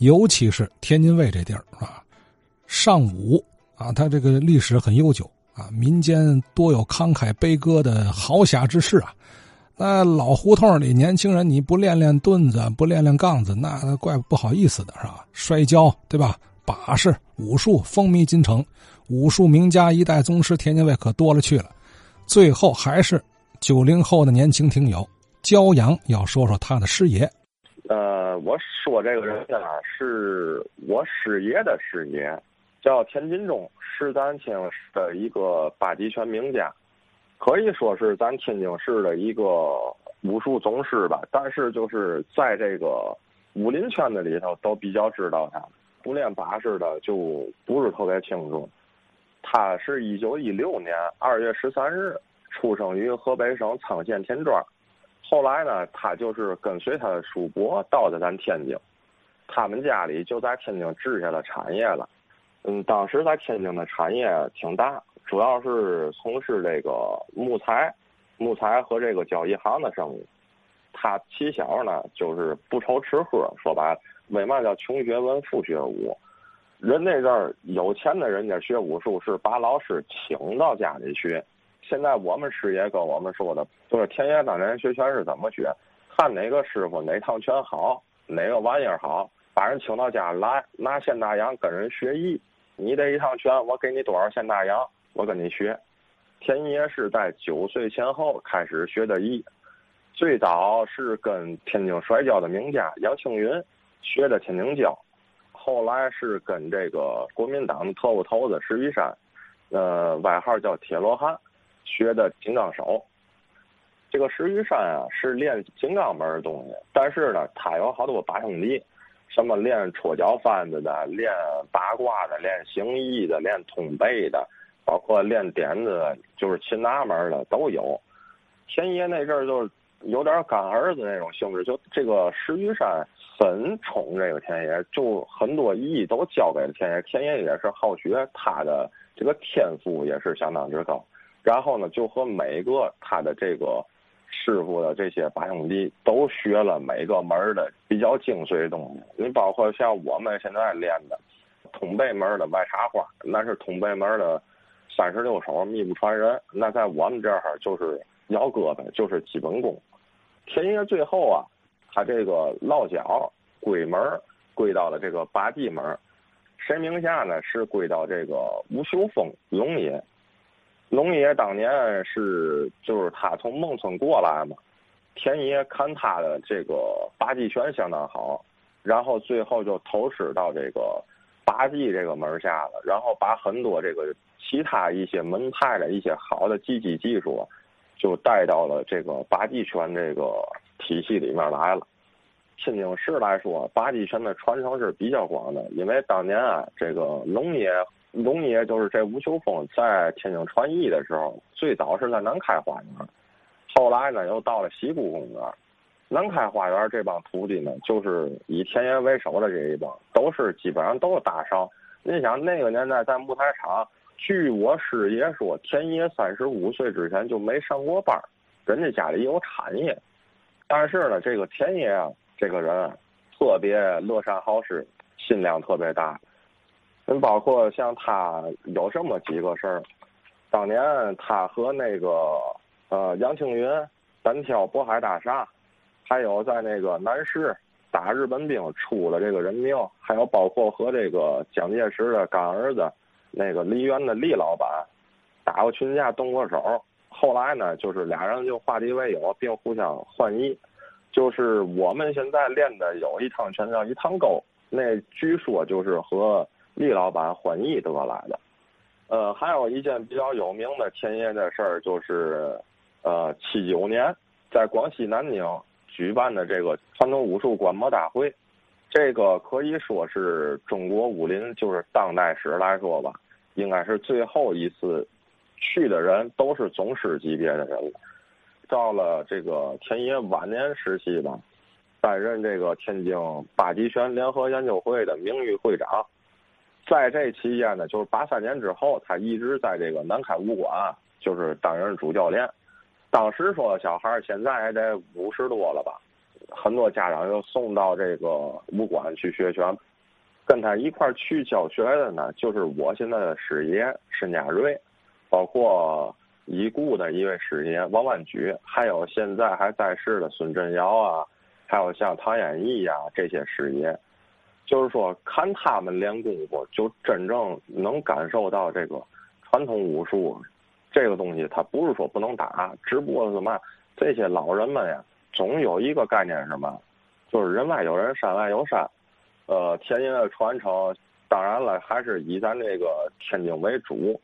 尤其是天津卫这地儿啊，尚武啊，它这个历史很悠久啊，民间多有慷慨悲歌的豪侠之士啊。那老胡同里年轻人，你不练练盾子，不练练杠子，那怪不好意思的是吧？摔跤对吧？把式、武术风靡京城，武术名家一代宗师天津卫可多了去了。最后还是九零后的年轻听友焦阳要说说他的师爷。呃，我说这个人呢，是我师爷的师爷，叫田金忠，是咱天津市的一个八极拳名家。可以说是咱天津市的一个武术宗师吧，但是就是在这个武林圈子里头都比较知道他，不练把式的就不是特别清楚。他是一九一六年二月十三日出生于河北省沧县田庄，后来呢，他就是跟随他的叔伯到的咱天津，他们家里就在天津置下了产业了。嗯，当时在天津的产业挺大。主要是从事这个木材、木材和这个交易行的生意。他起小呢，就是不愁吃喝。说白了，为嘛叫穷学文，富学武？人那阵儿有钱的人家学武术是把老师请到家里学。现在我们师爷跟我们说的，就是田爷当年学拳是怎么学？看哪个师傅哪套拳好，哪个玩意儿好，把人请到家来，拿现大洋跟人学艺。你这一趟拳，我给你多少现大洋？我跟你学，田爷是在九岁前后开始学的艺，最早是跟天津摔跤的名家杨庆云学的天津跤，后来是跟这个国民党的特务头子石玉山，呃，外号叫铁罗汉，学的金刚手。这个石玉山啊是练金刚门的东西，但是呢，他有好多把兄弟，什么练戳脚翻子的，练八卦的，练形意的，练通背的。包括练点子，就是擒拿门的都有。田爷那阵儿就有点干儿子那种性质，就这个石玉山很宠这个田爷，就很多艺都交给了田爷。田爷也是好学，他的这个天赋也是相当之高。然后呢，就和每个他的这个师傅的这些八兄弟都学了每个门的比较精髓的东西。你包括像我们现在练的通背门的外插花，那是通背门的。三十六手秘不传人，那在我们这儿就是摇胳膊，就是基本功。田爷最后啊，他这个落脚归门归到了这个八地门，谁名下呢？是归到这个吴秀峰龙爷。龙爷当年是就是他从孟村过来嘛，田爷看他的这个八极拳相当好，然后最后就投师到这个八极这个门下了，然后把很多这个。其他一些门派的一些好的技击技术，就带到了这个八极拳这个体系里面来了。天津市来说，八极拳的传承是比较广的，因为当年啊，这个龙爷龙爷就是这吴秋风在天津传艺的时候，最早是在南开花园，后来呢又到了西固公园。南开花园这帮徒弟呢，就是以田爷为首的这一帮，都是基本上都是大少。你想那个年代在木材厂。据我师爷说，田爷三十五岁之前就没上过班人家家里有产业。但是呢，这个田爷啊，这个人特别乐善好施，心量特别大。包括像他有这么几个事儿，当年他和那个呃杨庆云单挑渤海大厦，还有在那个南市打日本兵出了这个人命，还有包括和这个蒋介石的干儿子。那个梨园的李老板打过群架，动过手。后来呢，就是俩人就化敌为友，并互相换衣。就是我们现在练的有一趟拳叫一趟钩，那据说就是和厉老板换艺得来的。呃，还有一件比较有名的田爷的事儿，就是呃七九年在广西南宁举办的这个传统武术观摩大会。这个可以说是中国武林，就是当代史来说吧，应该是最后一次去的人都是宗师级别的人了。到了这个田爷晚年时期吧，担任这个天津八极拳联合研究会的名誉会长。在这期间呢，就是八三年之后，他一直在这个南开武馆，就是担任主教练。当时说小孩现在也得五十多了吧。很多家长又送到这个武馆去学拳。跟他一块去教学的呢，就是我现在的师爷申家瑞，包括已故的一位师爷王万举，还有现在还在世的孙振尧啊，还有像唐演义呀这些师爷，就是说看他们练功夫，就真正能感受到这个传统武术这个东西，它不是说不能打，只不过是嘛这些老人们呀，总有一个概念是什么，就是人外有人，山外有山。呃，天津的传承，当然了，还是以咱这个天津为主。